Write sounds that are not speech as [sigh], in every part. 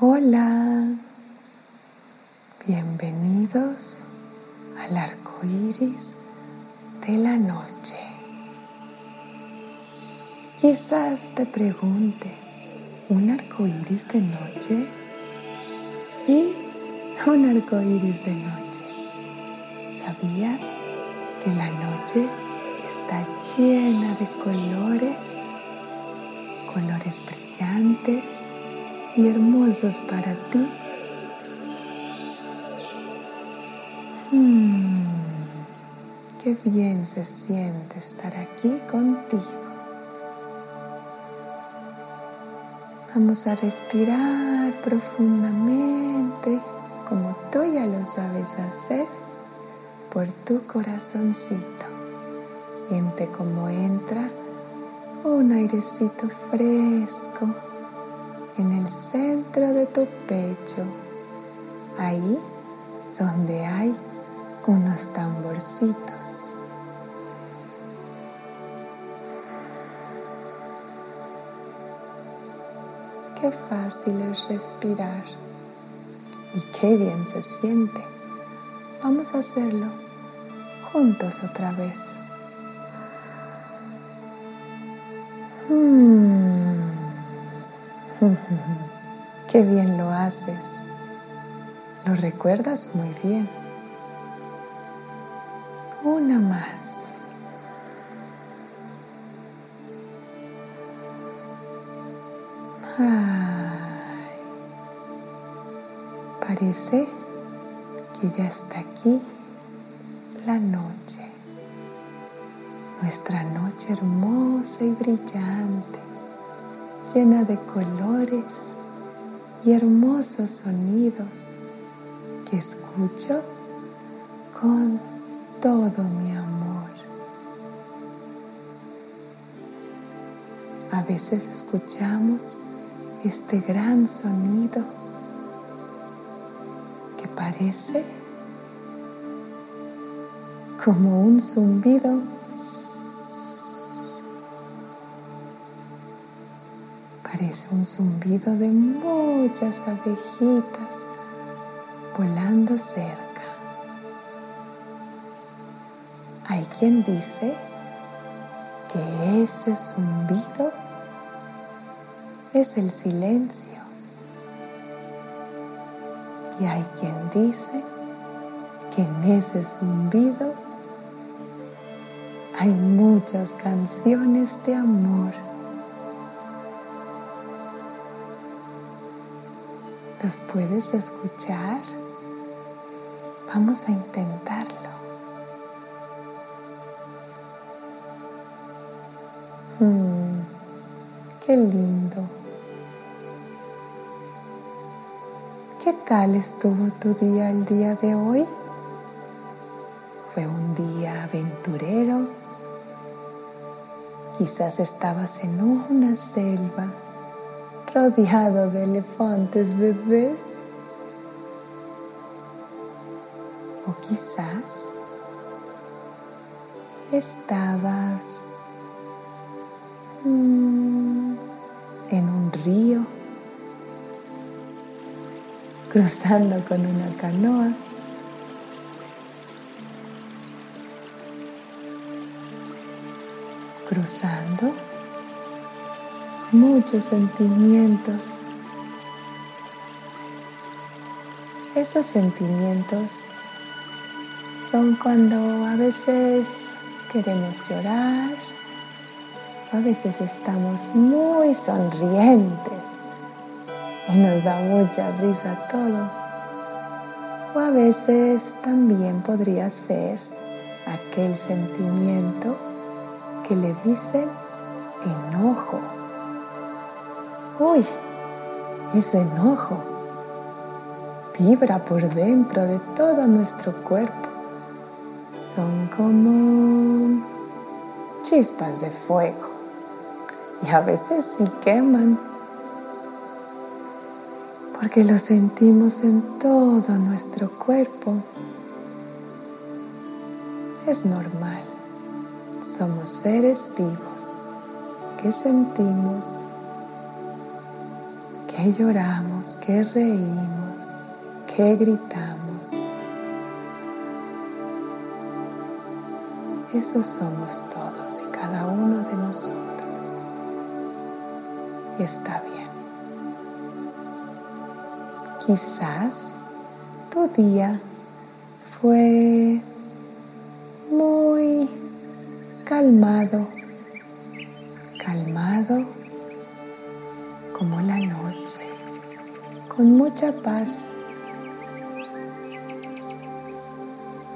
Hola, bienvenidos al arco iris de la noche. Quizás te preguntes, ¿un arco iris de noche? Sí, un arco iris de noche. ¿Sabías que la noche está llena de colores? Colores brillantes y hermosos para ti. Hmm, qué bien se siente estar aquí contigo. Vamos a respirar profundamente como tú ya lo sabes hacer por tu corazoncito. Siente cómo entra un airecito fresco en el centro de tu pecho, ahí donde hay unos tamborcitos. Qué fácil es respirar y qué bien se siente. Vamos a hacerlo juntos otra vez. Hmm. [laughs] Qué bien lo haces. Lo recuerdas muy bien. Una más. parece que ya está aquí la noche. Nuestra noche hermosa y brillante llena de colores y hermosos sonidos que escucho con todo mi amor. A veces escuchamos este gran sonido que parece como un zumbido un zumbido de muchas abejitas volando cerca. Hay quien dice que ese zumbido es el silencio. Y hay quien dice que en ese zumbido hay muchas canciones de amor. ¿Las puedes escuchar? Vamos a intentarlo. Hmm, qué lindo. ¿Qué tal estuvo tu día el día de hoy? ¿Fue un día aventurero? Quizás estabas en una selva rodeado de elefantes bebés. O quizás estabas mm, en un río, cruzando con una canoa. Cruzando muchos sentimientos. Esos sentimientos son cuando a veces queremos llorar, a veces estamos muy sonrientes y nos da mucha risa todo. O a veces también podría ser aquel sentimiento que le dicen enojo. Uy, ese enojo vibra por dentro de todo nuestro cuerpo. Son como chispas de fuego y a veces sí queman porque lo sentimos en todo nuestro cuerpo. Es normal, somos seres vivos que sentimos lloramos, que reímos, que gritamos. Eso somos todos y cada uno de nosotros. Y está bien. Quizás tu día fue muy calmado mucha paz.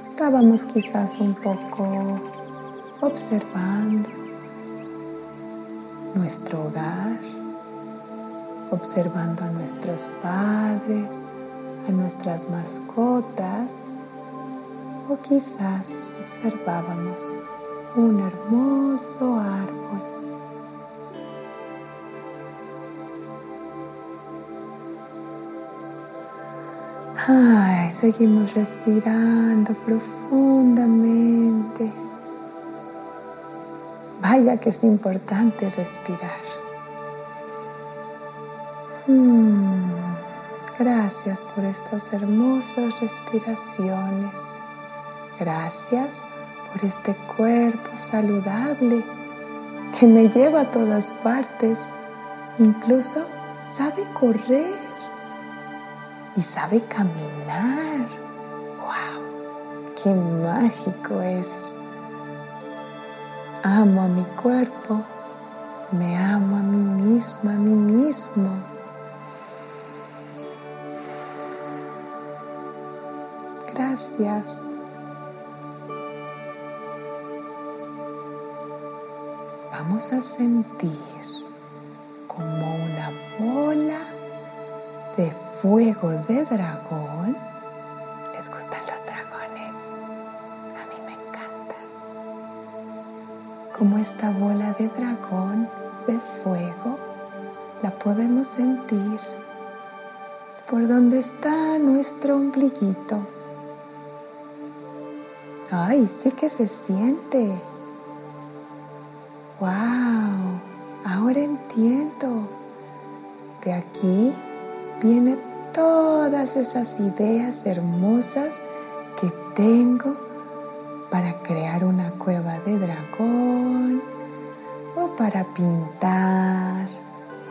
Estábamos quizás un poco observando nuestro hogar, observando a nuestros padres, a nuestras mascotas, o quizás observábamos un hermoso árbol. Ay, seguimos respirando profundamente. Vaya que es importante respirar. Hmm, gracias por estas hermosas respiraciones. Gracias por este cuerpo saludable que me lleva a todas partes. Incluso sabe correr y sabe caminar. ¡Wow! ¡Qué mágico es! Amo a mi cuerpo, me amo a mí misma, a mí mismo. Gracias. vamos a sentir fuego de dragón. ¿Les gustan los dragones? A mí me encanta. Como esta bola de dragón de fuego la podemos sentir por donde está nuestro ombliguito. Ay, sí que se siente. Esas ideas hermosas que tengo para crear una cueva de dragón o para pintar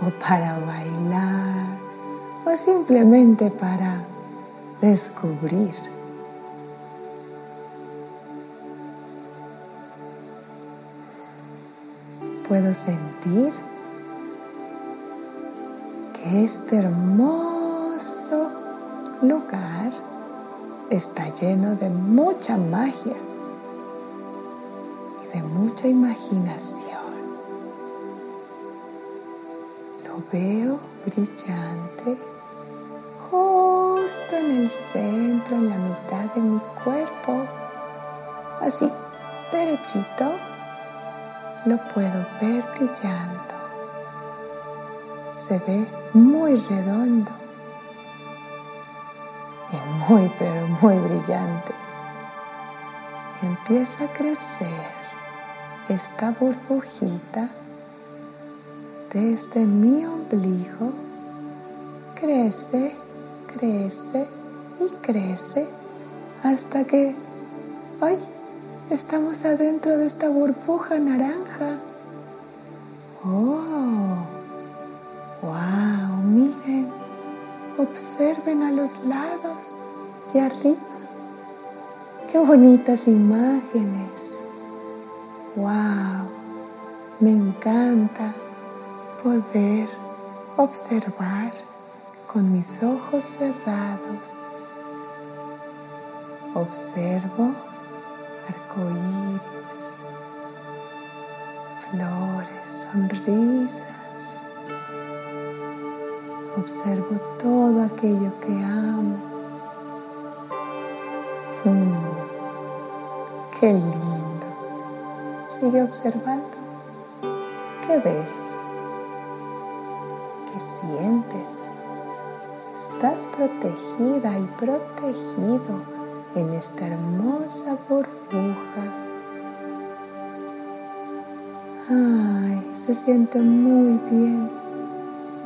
o para bailar o simplemente para descubrir. puedo sentir que este hermoso lugar está lleno de mucha magia y de mucha imaginación. Lo veo brillante justo en el centro, en la mitad de mi cuerpo, así, derechito lo puedo ver brillando. Se ve muy redondo muy, pero muy brillante. Empieza a crecer esta burbujita desde mi ombligo. Crece, crece y crece hasta que, ¡ay! Estamos adentro de esta burbuja naranja. ¡Oh! Observen a los lados y arriba. ¡Qué bonitas imágenes! ¡Wow! Me encanta poder observar con mis ojos cerrados. Observo arcoíris, flores, sonrisas. Observo todo aquello que amo. Mm, qué lindo. Sigue observando. ¿Qué ves? ¿Qué sientes? Estás protegida y protegido en esta hermosa burbuja. Ay, se siente muy bien.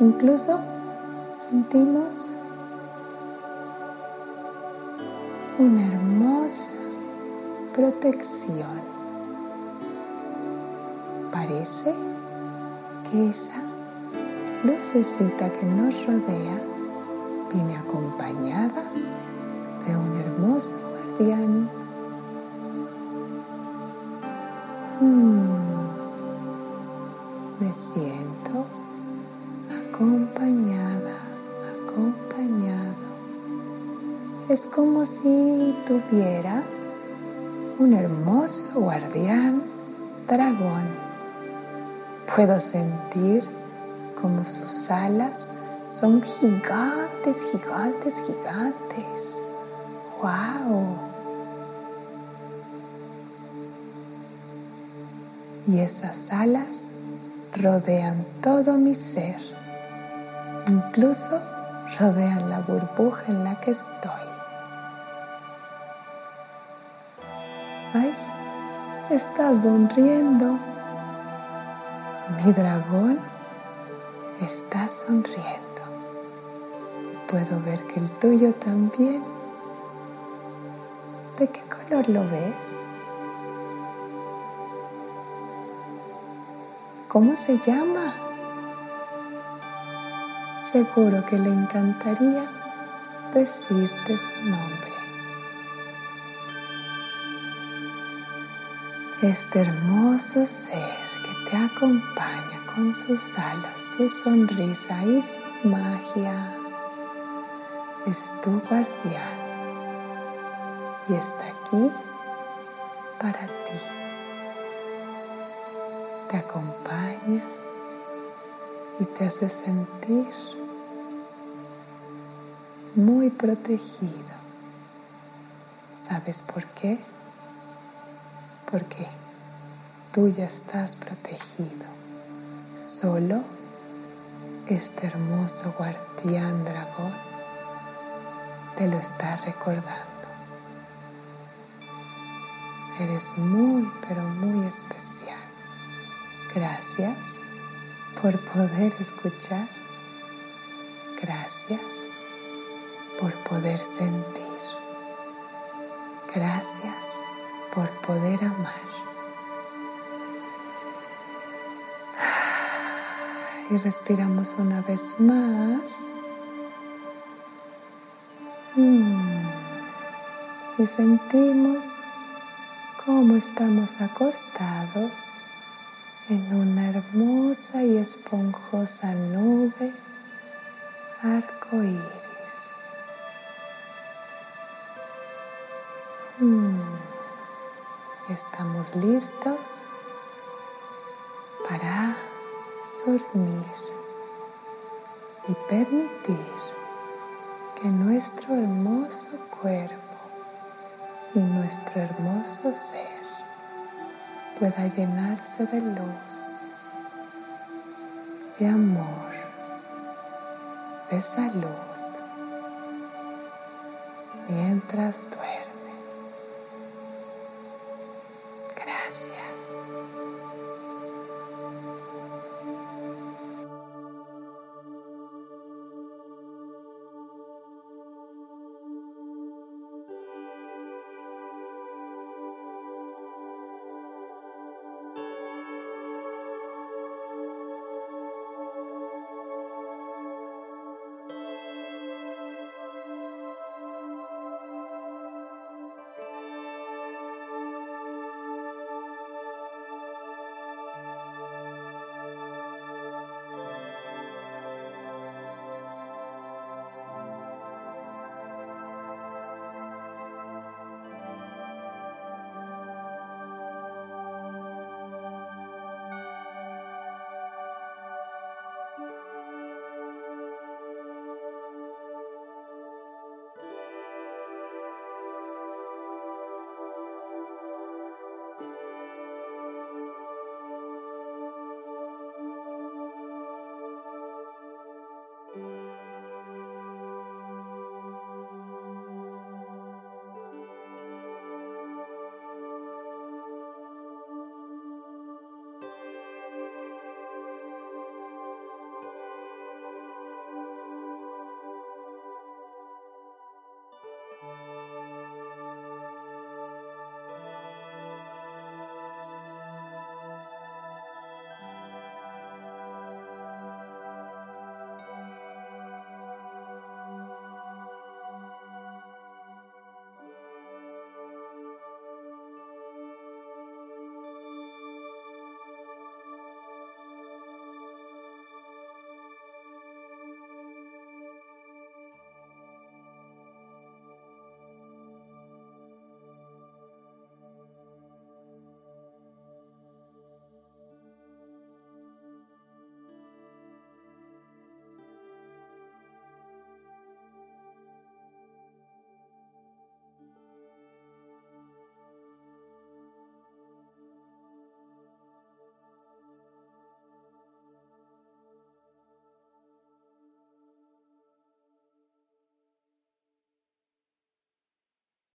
Incluso sentimos una hermosa protección. Parece que esa lucecita que nos rodea viene acompañada de un hermoso guardián. Hmm. Como si tuviera un hermoso guardián dragón. Puedo sentir como sus alas son gigantes, gigantes, gigantes. ¡Wow! Y esas alas rodean todo mi ser. Incluso rodean la burbuja en la que estoy. ¡Ay! Está sonriendo. Mi dragón está sonriendo. Puedo ver que el tuyo también. ¿De qué color lo ves? ¿Cómo se llama? Seguro que le encantaría decirte su nombre. Este hermoso ser que te acompaña con sus alas, su sonrisa y su magia es tu guardián y está aquí para ti. Te acompaña y te hace sentir muy protegido. ¿Sabes por qué? Porque tú ya estás protegido. Solo este hermoso guardián dragón te lo está recordando. Eres muy, pero muy especial. Gracias por poder escuchar. Gracias por poder sentir. Gracias por poder amar. Y respiramos una vez más. Mm. Y sentimos cómo estamos acostados en una hermosa y esponjosa nube arco iris. Estamos listos para dormir y permitir que nuestro hermoso cuerpo y nuestro hermoso ser pueda llenarse de luz, de amor, de salud, mientras duermes.